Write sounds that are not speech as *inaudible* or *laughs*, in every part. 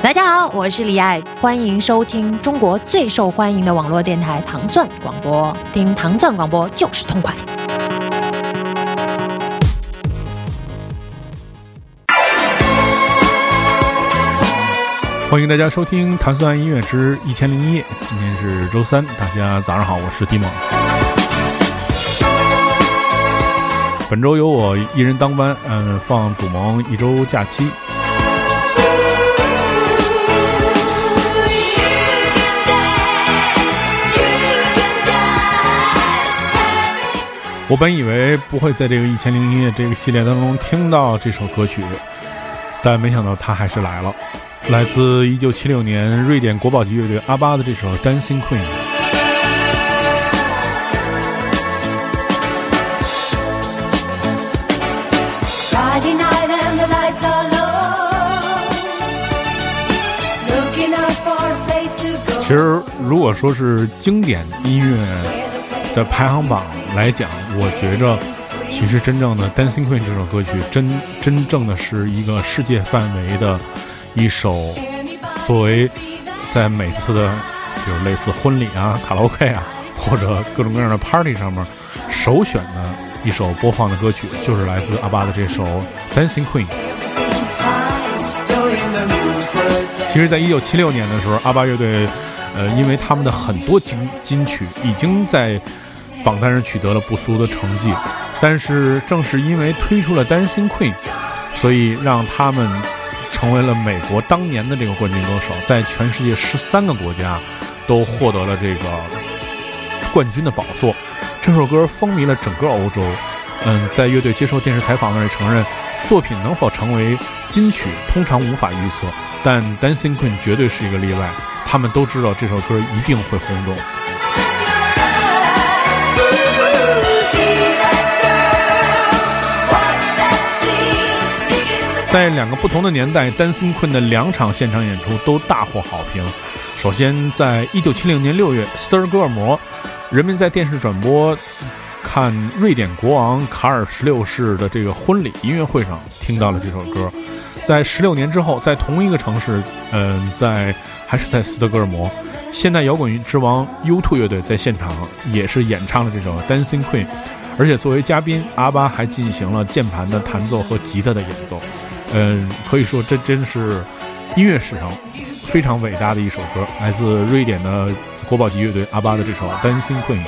大家好，我是李爱，欢迎收听中国最受欢迎的网络电台糖蒜广播，听糖蒜广播就是痛快。欢迎大家收听《糖蒜音乐之一千零一夜》，今天是周三，大家早上好，我是迪蒙。本周由我一人当班，嗯，放祖萌一周假期。我本以为不会在这个一千零一夜这个系列当中听到这首歌曲，但没想到它还是来了。来自一九七六年瑞典国宝级乐队阿巴的这首《Dancing Queen》。如果说是经典音乐的排行榜来讲，我觉着，其实真正的《Dancing Queen》这首歌曲，真真正的是一个世界范围的一首，作为在每次的，就是类似婚礼啊、卡拉 OK 啊，*laughs* 或者各种各样的 Party 上面首选的一首播放的歌曲，就是来自阿巴的这首《Dancing Queen》。其实，在一九七六年的时候，阿巴乐队。呃，因为他们的很多金金曲已经在榜单上取得了不俗的成绩，但是正是因为推出了《Dancing Queen》，所以让他们成为了美国当年的这个冠军歌手，在全世界十三个国家都获得了这个冠军的宝座。这首歌风靡了整个欧洲。嗯，在乐队接受电视采访时承认，作品能否成为金曲，通常无法预测，但《Dancing Queen》绝对是一个例外。他们都知道这首歌一定会轰动。在两个不同的年代，《Dancing Queen》的两场现场演出都大获好评。首先，在一九七零年六月，斯德哥尔摩，人们在电视转播看瑞典国王卡尔十六世的这个婚礼音乐会上听到了这首歌。在十六年之后，在同一个城市，嗯，在。还是在斯德哥尔摩，现代摇滚之王 U2 乐队在现场也是演唱了这首《Dancing Queen》，而且作为嘉宾，阿巴还进行了键盘的弹奏和吉他的演奏。嗯，可以说这真是音乐史上非常伟大的一首歌，来自瑞典的国宝级乐队阿巴的这首《Dancing Queen》。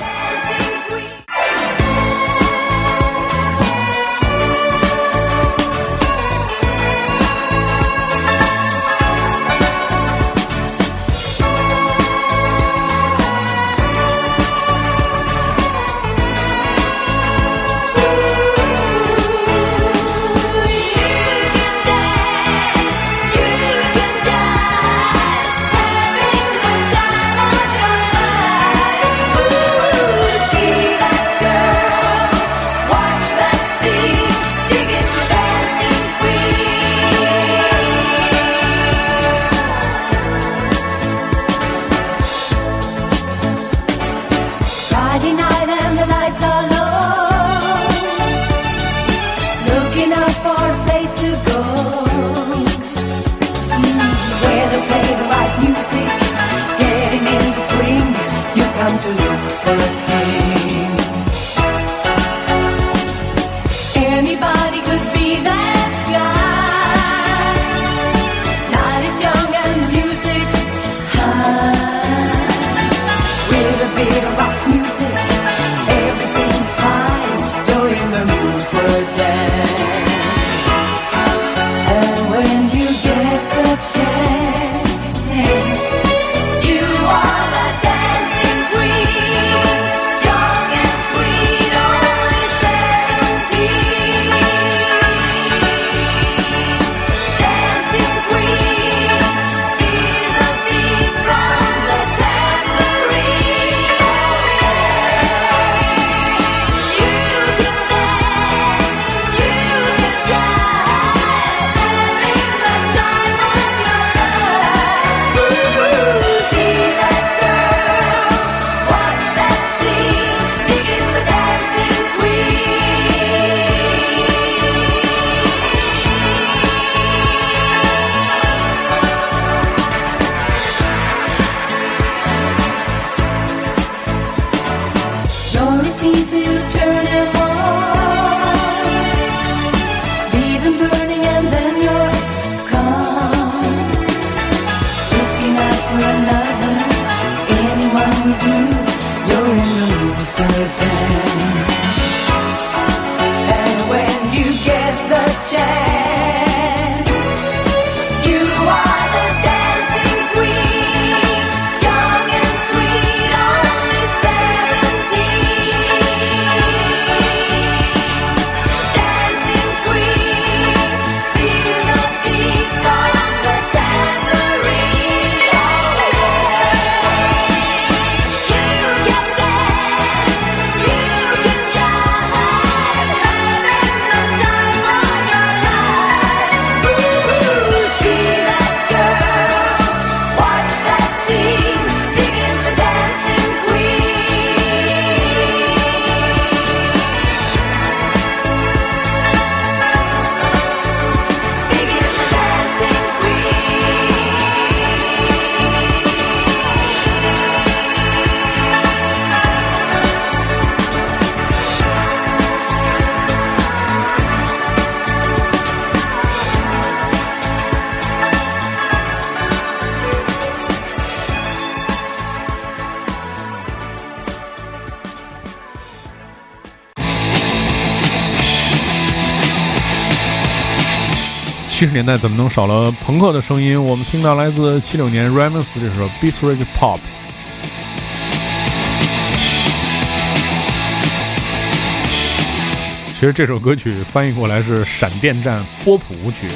年代怎么能少了朋克的声音？我们听到来自七六年 Ramones 这首《Beat Rig Pop》。其实这首歌曲翻译过来是“闪电战波普舞曲”，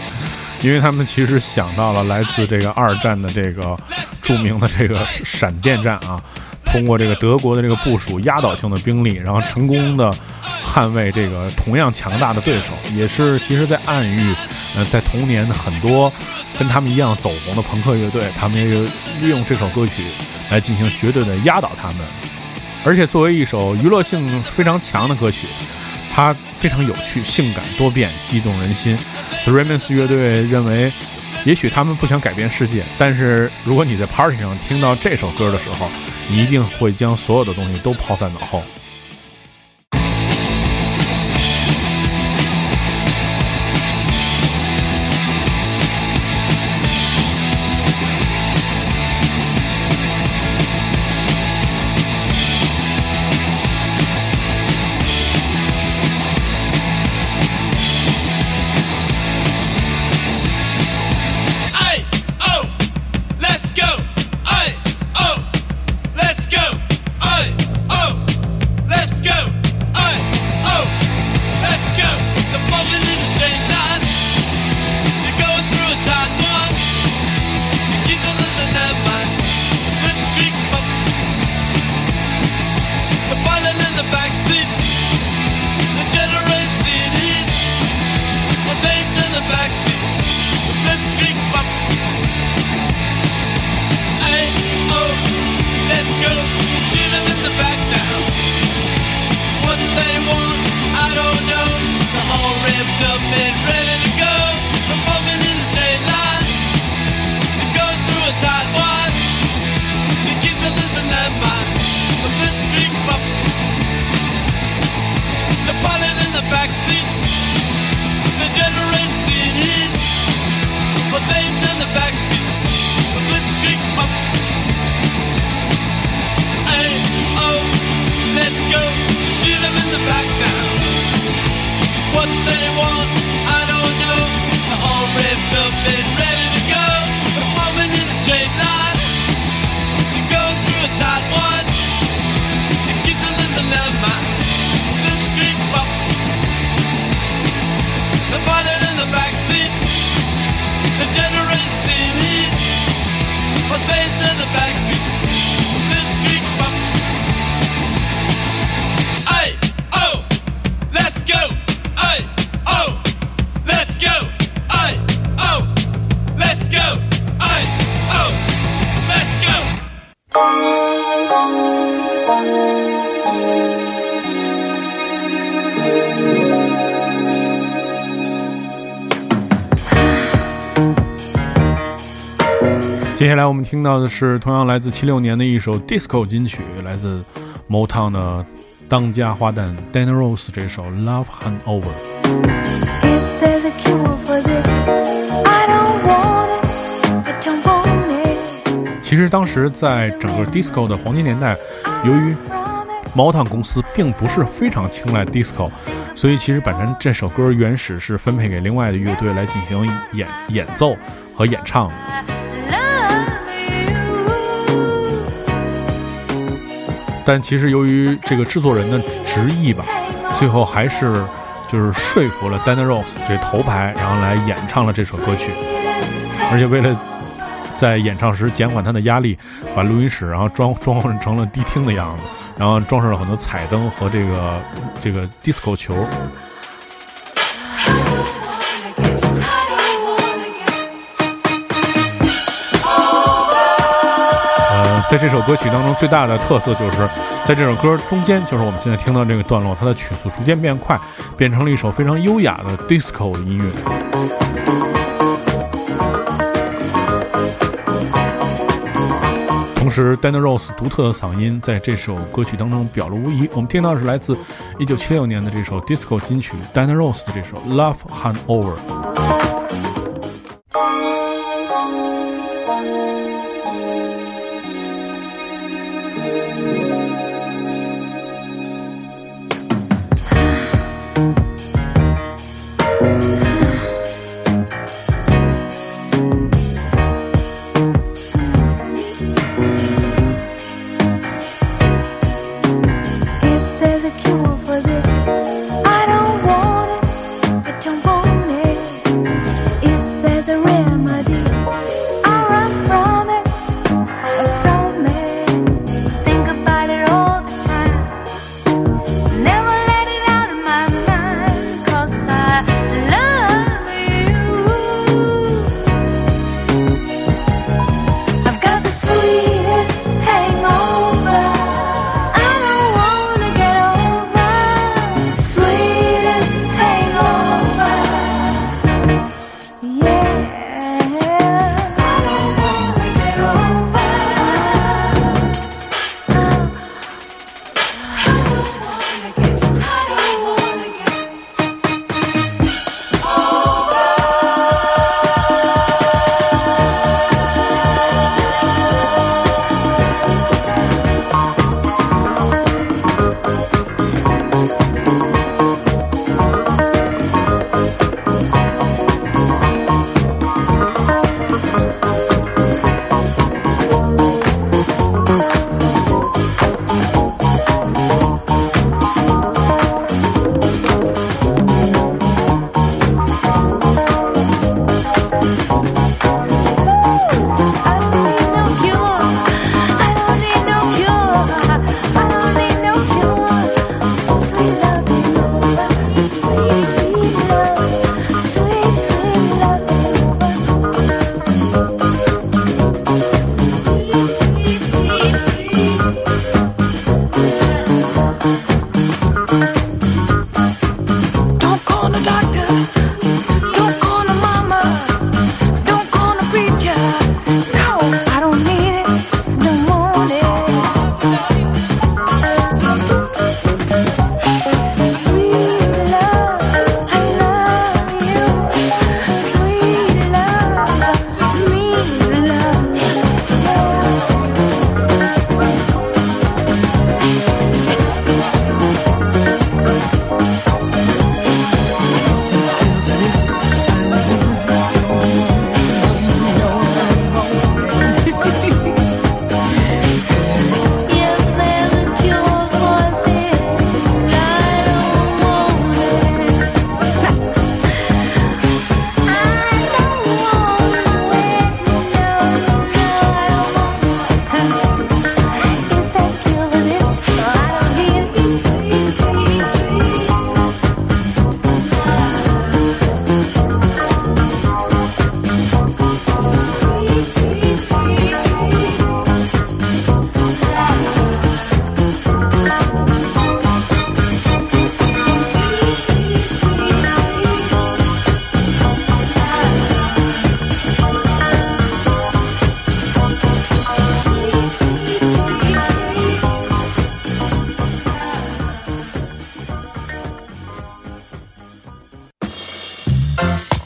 因为他们其实想到了来自这个二战的这个著名的这个闪电战啊，通过这个德国的这个部署压倒性的兵力，然后成功的捍卫这个同样强大的对手，也是其实在暗喻，呃，在童年很多跟他们一样走红的朋克乐队，他们也利用这首歌曲来进行绝对的压倒他们。而且作为一首娱乐性非常强的歌曲，它非常有趣、性感多变、激动人心。The Ramones 乐队认为，也许他们不想改变世界，但是如果你在 party 上听到这首歌的时候，你一定会将所有的东西都抛在脑后。那我们听到的是同样来自七六年的一首 Disco 金曲，来自 Motown 的当家花旦 Dana Rose 这首《Love Hangover》。其实当时在整个 Disco 的黄金年代，由于 Motown 公司并不是非常青睐 Disco，所以其实本身这首歌原始是分配给另外的乐队来进行演演奏和演唱。但其实由于这个制作人的执意吧，最后还是就是说服了 Dana Rose 这头牌，然后来演唱了这首歌曲。而且为了在演唱时减缓他的压力，把录音室然后装装扮成了迪厅的样子，然后装饰了很多彩灯和这个这个 disco 球。在这首歌曲当中，最大的特色就是在这首歌中间，就是我们现在听到这个段落，它的曲速逐渐变快，变成了一首非常优雅的 disco 音乐。同时，Dana Rose 独特的嗓音在这首歌曲当中表露无遗。我们听到的是来自1976年的这首 disco 金曲 Dana Rose 的这首《Love Hangover》。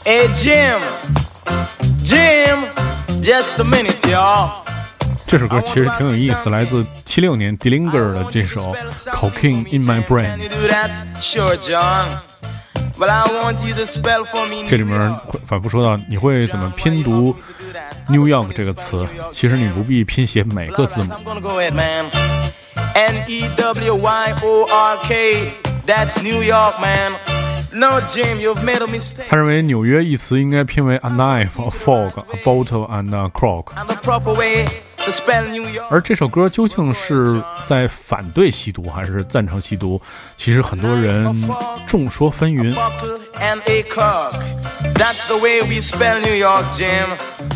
Hey Jim, Jim, just a minute, y'all. 这首歌其实挺有意思，来自七六年 Dillinger 的这首《Cocaine in My Brain Can》。you do that? Sure, John. Well, I want you to spell for me. 这里面会反复说到你会怎么拼读 New York 这个词，其实你不必拼写每个字母。 I'm gonna go ahead, man. N E W Y O R K. That's New York, man. No, Jim, you've made a mistake. 他认为纽约一词应该拼为 a knife, a fork, a bottle and a crock。 而这首歌究竟是在反对吸毒还是赞成吸毒？其实很多人众说纷纭。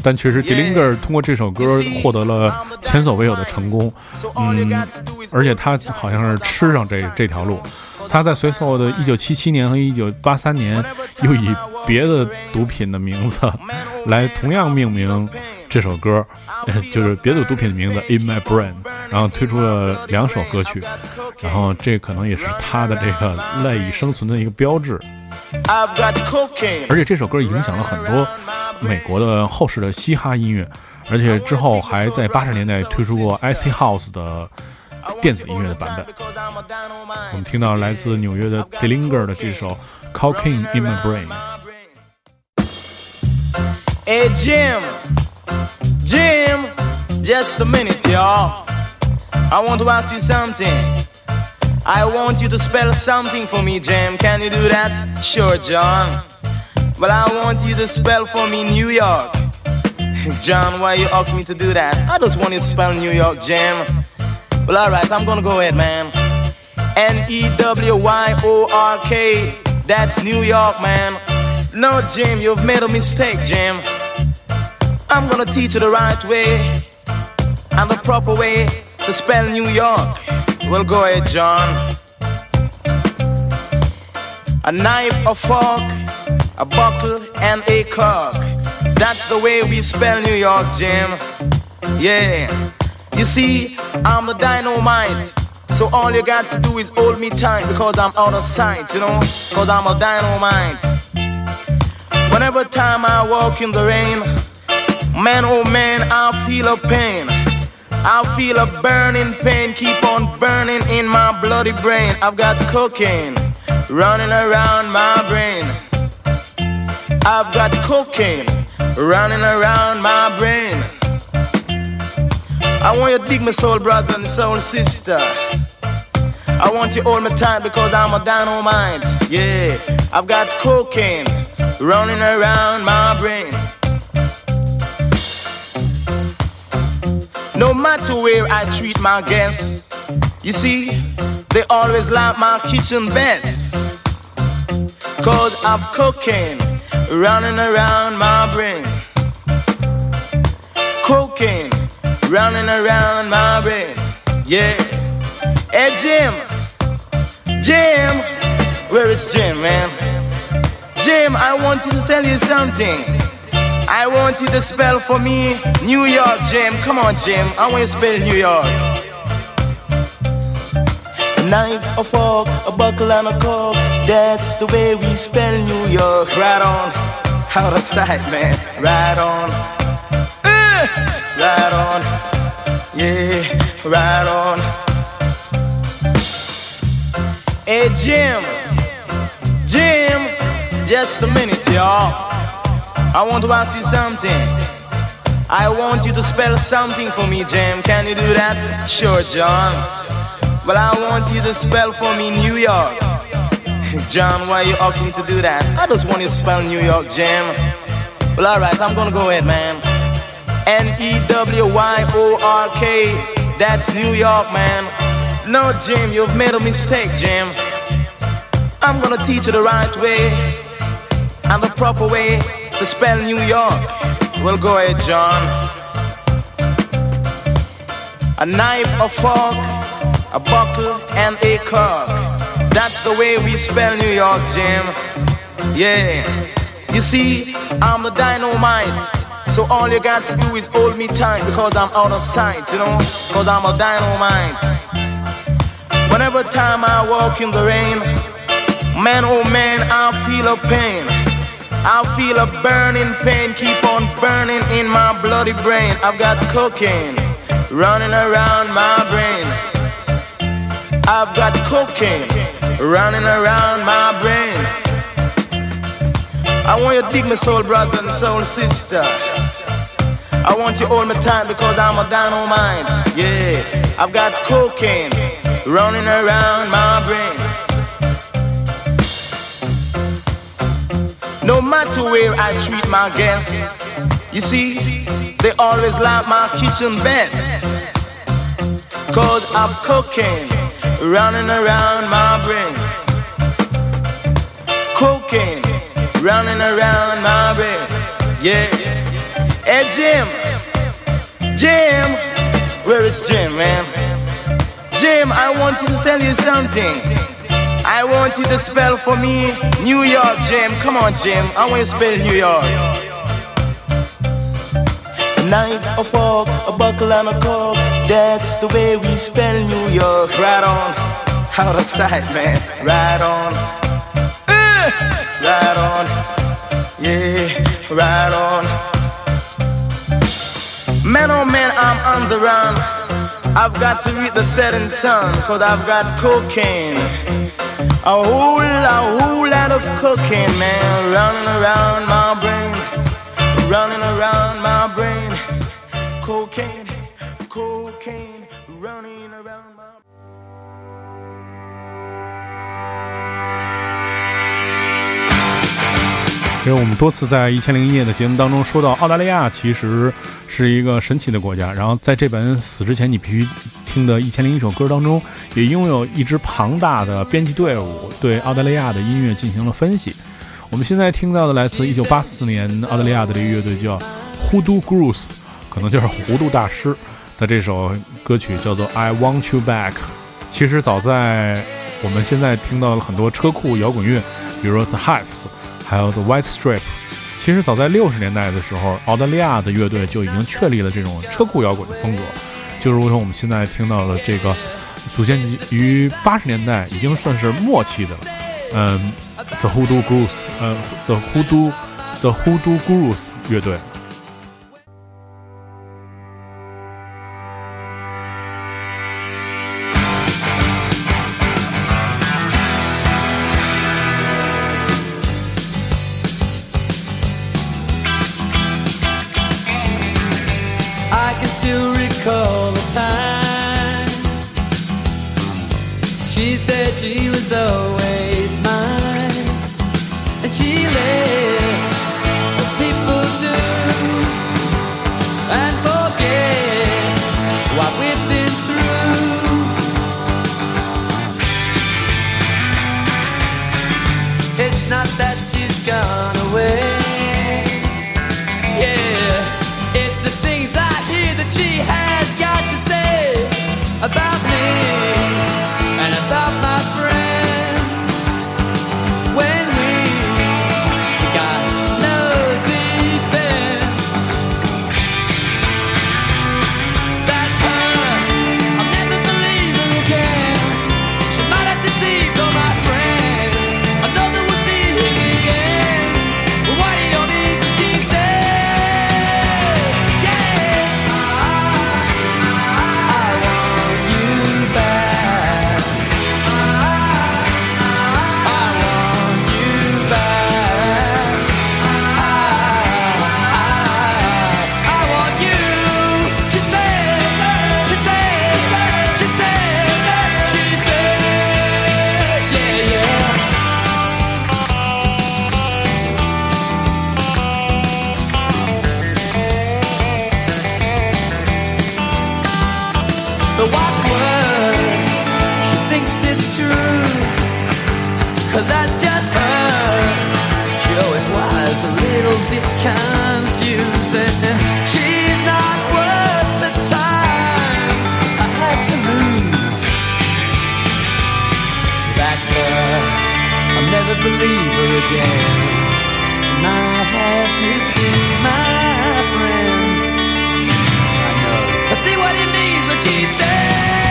但确实，迪林格尔通过这首歌获得了前所未有的成功。嗯，而且他好像是吃上这这条路。他在随后的1977年和1983年又以别的毒品的名字来同样命名。这首歌，呃 *laughs* 就是别的毒品的名字 In My Brain，然后推出了两首歌曲，然后这可能也是他的这个赖以生存的一个标志。而且这首歌影响了很多美国的后世的嘻哈音乐，而且之后还在八十年代推出过 IC House 的电子音乐的版本。我们听到来自纽约的 Dillinger 的这首《Cocaine in My Brain》。Hey Jim, Jim, just a minute, y'all. I want to ask you something. I want you to spell something for me, Jim. Can you do that? Sure, John. But I want you to spell for me New York. *laughs* John, why you ask me to do that? I just want you to spell New York, Jim. Well, alright, I'm gonna go ahead, man. N E W Y O R K. That's New York, man. No, Jim, you've made a mistake, Jim. I'm gonna teach you the right way and the proper way to spell New York. Well, go ahead, John. A knife, a fork, a buckle, and a cork. That's the way we spell New York, Jim. Yeah. You see, I'm the dynamite. So all you got to do is hold me tight because I'm out of sight, you know? Because I'm a dynamite. Whenever time I walk in the rain, man oh man, I feel a pain. I feel a burning pain, keep on burning in my bloody brain. I've got cocaine running around my brain. I've got cocaine running around my brain. I want you to dig my soul brother and soul sister. I want you hold me tight because I'm a dynamite. Yeah, I've got cocaine running around my brain. No matter where I treat my guests, you see, they always like my kitchen best. Cause I'm cocaine running around my brain. Cocaine running around my brain. Yeah. Hey Jim, Jim, where is Jim, man? Jim, I want to tell you something. I want you to spell for me New York, Jim. Come on, Jim. I want you to spell New York. A knife, a fork, a buckle, and a cork. That's the way we spell New York. Right on. Out of sight, man. Right on. Eh, Right on. Yeah, right on. Hey, Jim. Jim, just a minute, y'all. I want to ask you something. I want you to spell something for me, Jim. Can you do that? Sure, John. Well, I want you to spell for me New York. *laughs* John, why you asking me to do that? I just want you to spell New York, Jim. Well, alright, I'm gonna go ahead, man. N E W Y O R K. That's New York, man. No, Jim, you've made a mistake, Jim. I'm gonna teach you the right way and the proper way to spell New York. Well, go ahead, John. A knife, a fork, a buckle, and a cork. That's the way we spell New York, Jim. Yeah. You see, I'm the dynamite. So all you got to do is hold me tight because I'm out of sight, you know? Because I'm a dynamite. Whenever time I walk in the rain, man oh man, I feel a pain. I feel a burning pain, keep on burning in my bloody brain. I've got cocaine running around my brain. I've got cocaine running around my brain. I want you to dig my soul brother and soul sister. I want you hold me tight because I'm a dynamite. Yeah, I've got cocaine running around my brain. No matter where I treat my guests, you see, they always like my kitchen best. Cause I'm cocaine running around my brain. Cocaine running around my brain. Yeah. Hey Jim, Jim, where is Jim, man? Jim, I want to tell you something. I want you to spell for me New York, Jim. Come on, Jim. I want you to spell New York. A knife, a fork, a buckle, and a cork. That's the way we spell New York. Right on. Out of sight, man. Right on. Eh, Right on. Yeah, right on. Man, oh man, I'm on the run. I've got to read the setting sun, cause I've got cocaine. A whole, a whole lot of cocaine, man, running around my brain. Running around my 因为我们多次在《一千零一夜》的节目当中说到，澳大利亚其实是一个神奇的国家。然后在这本《死之前你必须听的一千零一首歌》当中，也拥有一支庞大的编辑队伍，对澳大利亚的音乐进行了分析。我们现在听到的来自1984年澳大利亚的这个乐队叫 Hoodoo Grooves，可能就是糊涂大师的这首歌曲叫做《I Want You Back》。其实早在我们现在听到了很多车库摇滚乐，比如说 The Hives，还有 The White Strip。其实早在六十年代的时候，澳大利亚的乐队就已经确立了这种车库摇滚的风格，就如同我们现在听到的这个组建于八十年代，已经算是末期的了。嗯，The hoodoogroos，呃，The Hoodoo The hoodoogroos 乐队。It's true. Cause that's just her. She always was a little bit confusing. She's not worth the time I had to lose. That's her. I'll never believe her again. She might have to see my friends. I know. I see what it means when she says,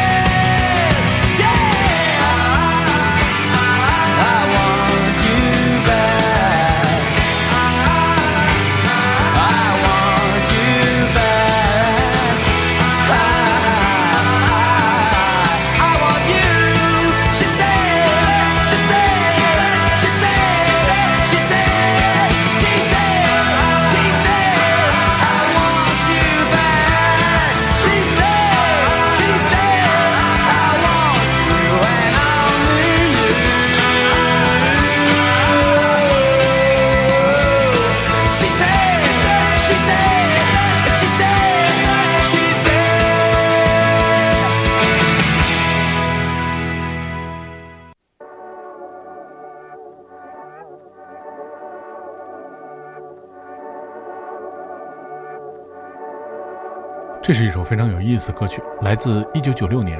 这是一首非常有意思的歌曲，来自一九九六年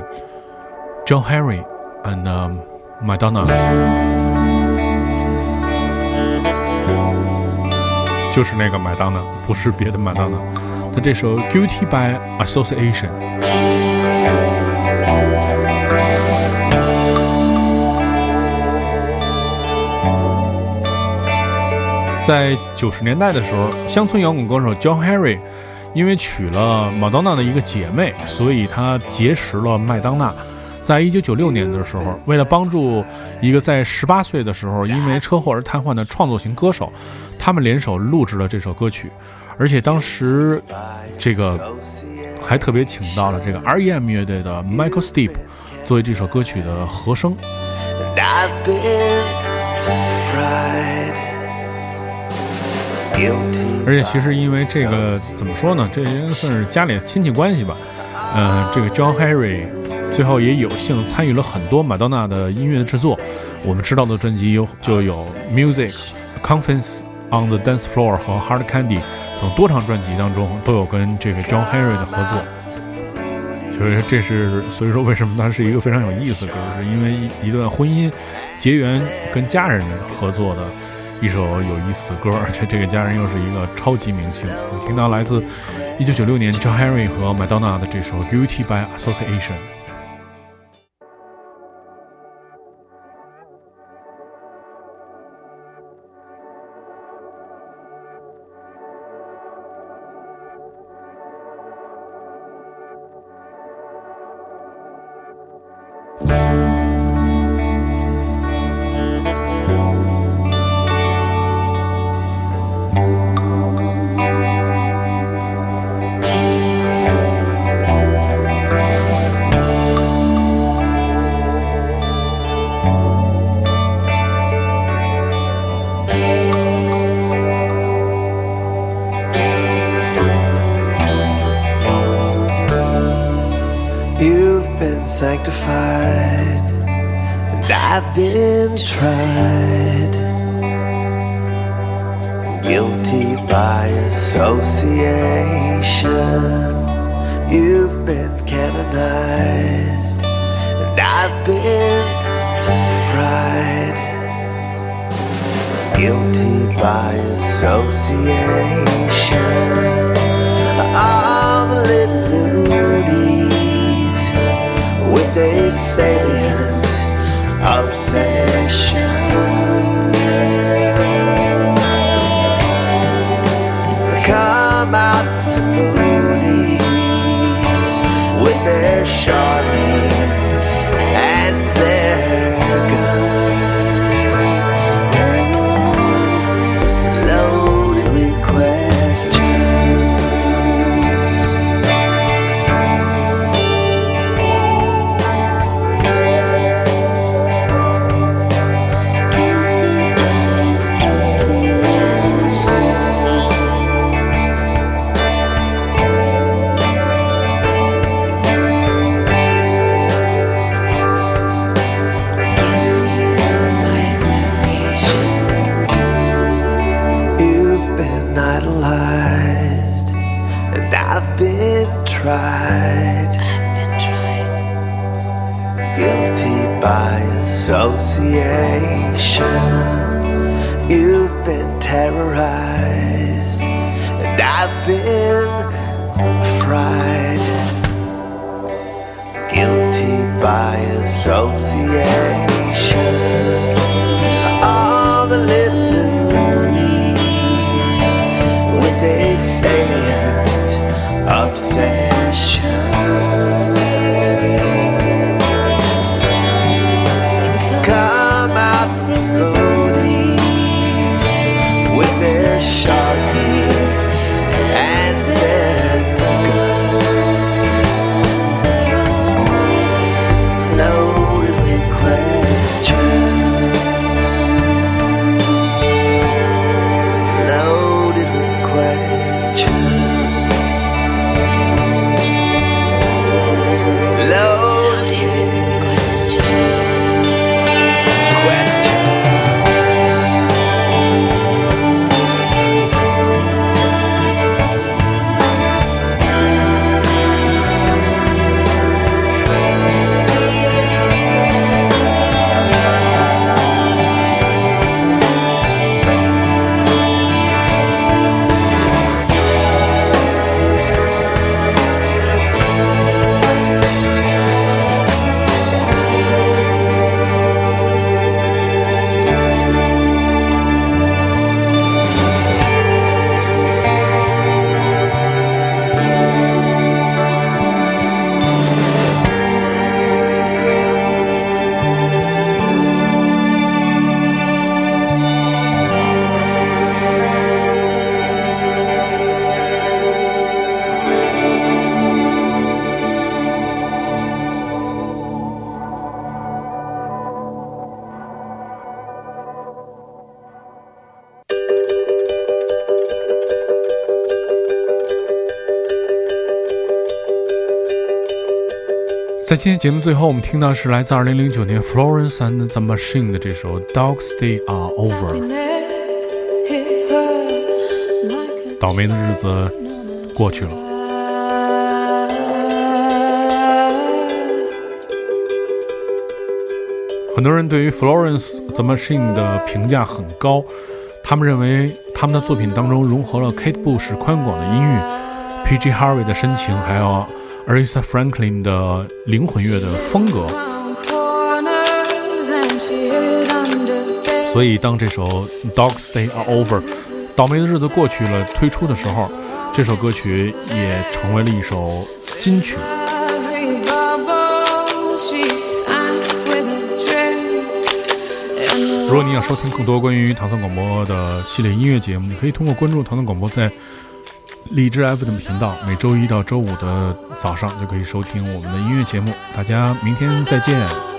，John Henry and、Madonna，就是那个麦当娜，不是别的麦当娜。他这首《Guilty by Association》。在九十年代的时候，乡村摇滚歌手 John Henry 因为娶了麦当娜的一个姐妹，所以他结识了麦当娜。在一九九六年的时候，为了帮助一个在十八岁的时候因为车祸而瘫痪的创作型歌手，他们联手录制了这首歌曲。而且当时这个还特别请到了这个 R.E.M 乐队的 Michael Steep 作为这首歌曲的和声。I've been fried. 而且其实因为这个怎么说呢，这应该算是家里的亲戚关系吧。呃，这个 John Henry 最后也有幸参与了很多麦当娜的音乐的制作。我们知道的专辑有就有 Music、Confidence on the Dance Floor 和 Hard Candy 等多张专辑当中都有跟这个 John Henry 的合作。所以这是所以说为什么它是一个非常有意思的歌，是因为一段婚姻结缘跟家人合作的一首有意思的歌，*laughs* 而且这个家人又是一个超级明星。我听到来自1996年 John Henry 和 Madonna 的这首《Guilty by Association》。yeah. 在今天节目最后，我们听到是来自2009年 Florence and the Machine 的这首《Dogs Day Are Over》。倒霉的日子过去了。很多人对于 Florence the Machine 的评价很高，他们认为他们的作品当中融合了 Kate Bush 宽广的音域、P.G. Harvey 的深情，还有 Aretha Franklin 的灵魂乐的风格。所以，当这首《Dogs Day Are Over》倒霉的日子过去了推出的时候，这首歌曲也成为了一首金曲。如果你想收听更多关于唐宋广播的系列音乐节目，你可以通过关注唐宋广播在荔枝 FM 频道，每周一到周五的早上就可以收听我们的音乐节目。大家明天再见。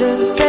wonder.